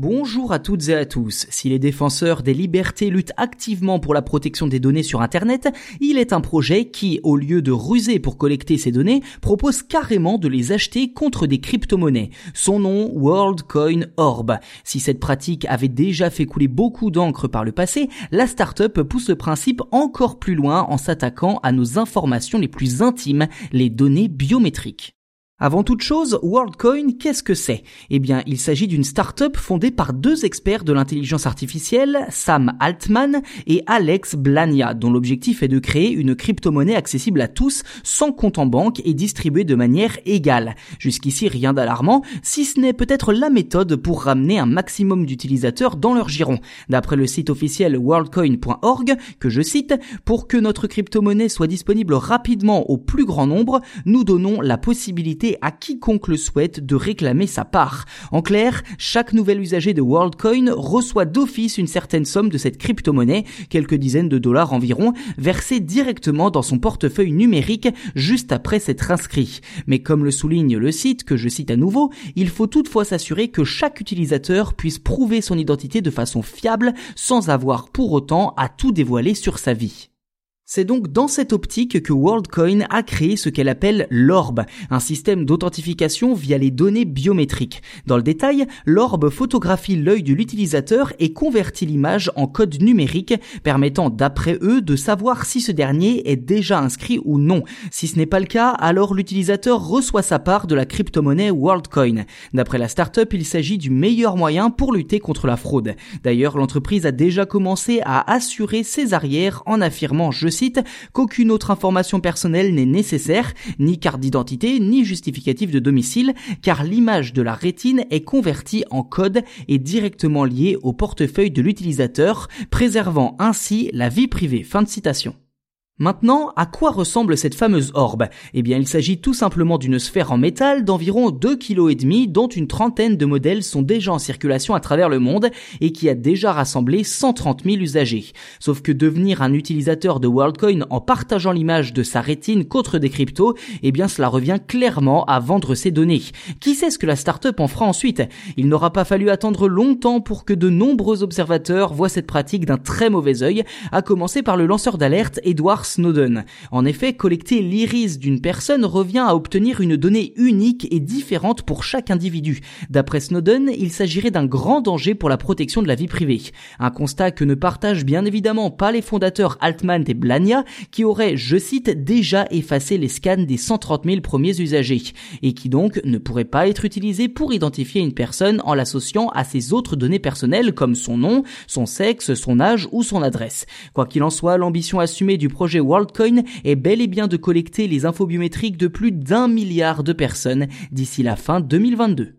Bonjour à toutes et à tous. Si les défenseurs des libertés luttent activement pour la protection des données sur Internet, il est un projet qui, au lieu de ruser pour collecter ces données, propose carrément de les acheter contre des crypto-monnaies. Son nom, WorldCoin Orb. Si cette pratique avait déjà fait couler beaucoup d'encre par le passé, la startup pousse le principe encore plus loin en s'attaquant à nos informations les plus intimes, les données biométriques. Avant toute chose, WorldCoin, qu'est-ce que c'est? Eh bien, il s'agit d'une start-up fondée par deux experts de l'intelligence artificielle, Sam Altman et Alex Blania, dont l'objectif est de créer une crypto-monnaie accessible à tous, sans compte en banque et distribuée de manière égale. Jusqu'ici, rien d'alarmant, si ce n'est peut-être la méthode pour ramener un maximum d'utilisateurs dans leur giron. D'après le site officiel worldcoin.org, que je cite, pour que notre crypto-monnaie soit disponible rapidement au plus grand nombre, nous donnons la possibilité à quiconque le souhaite de réclamer sa part. En clair, chaque nouvel usager de WorldCoin reçoit d'office une certaine somme de cette crypto-monnaie, quelques dizaines de dollars environ, versée directement dans son portefeuille numérique juste après s'être inscrit. Mais comme le souligne le site, que je cite à nouveau, il faut toutefois s'assurer que chaque utilisateur puisse prouver son identité de façon fiable sans avoir pour autant à tout dévoiler sur sa vie. C'est donc dans cette optique que WorldCoin a créé ce qu'elle appelle l'orbe, un système d'authentification via les données biométriques. Dans le détail, l'orbe photographie l'œil de l'utilisateur et convertit l'image en code numérique, permettant d'après eux de savoir si ce dernier est déjà inscrit ou non. Si ce n'est pas le cas, alors l'utilisateur reçoit sa part de la crypto-monnaie WorldCoin. D'après la startup, il s'agit du meilleur moyen pour lutter contre la fraude. D'ailleurs, l'entreprise a déjà commencé à assurer ses arrières en affirmant, qu'aucune autre information personnelle n'est nécessaire, ni carte d'identité, ni justificatif de domicile, car l'image de la rétine est convertie en code et directement liée au portefeuille de l'utilisateur, préservant ainsi la vie privée. Fin de citation. Maintenant, à quoi ressemble cette fameuse orbe? Eh bien, il s'agit tout simplement d'une sphère en métal d'environ 2,5 kg dont une trentaine de modèles sont déjà en circulation à travers le monde et qui a déjà rassemblé 130 000 usagers. Sauf que devenir un utilisateur de WorldCoin en partageant l'image de sa rétine contre des cryptos, eh bien, cela revient clairement à vendre ses données. Qui sait ce que la startup en fera ensuite? Il n'aura pas fallu attendre longtemps pour que de nombreux observateurs voient cette pratique d'un très mauvais œil, à commencer par le lanceur d'alerte Edward Snowden. En effet, collecter l'iris d'une personne revient à obtenir une donnée unique et différente pour chaque individu. D'après Snowden, il s'agirait d'un grand danger pour la protection de la vie privée. Un constat que ne partagent bien évidemment pas les fondateurs Altman et Blania, qui auraient, je cite, déjà effacé les scans des 130 000 premiers usagers, et qui donc ne pourraient pas être utilisés pour identifier une personne en l'associant à ses autres données personnelles comme son nom, son sexe, son âge ou son adresse. Quoi qu'il en soit, l'ambition assumée du WorldCoin est bel et bien de collecter les infos biométriques de plus d'un milliard de personnes d'ici la fin 2022.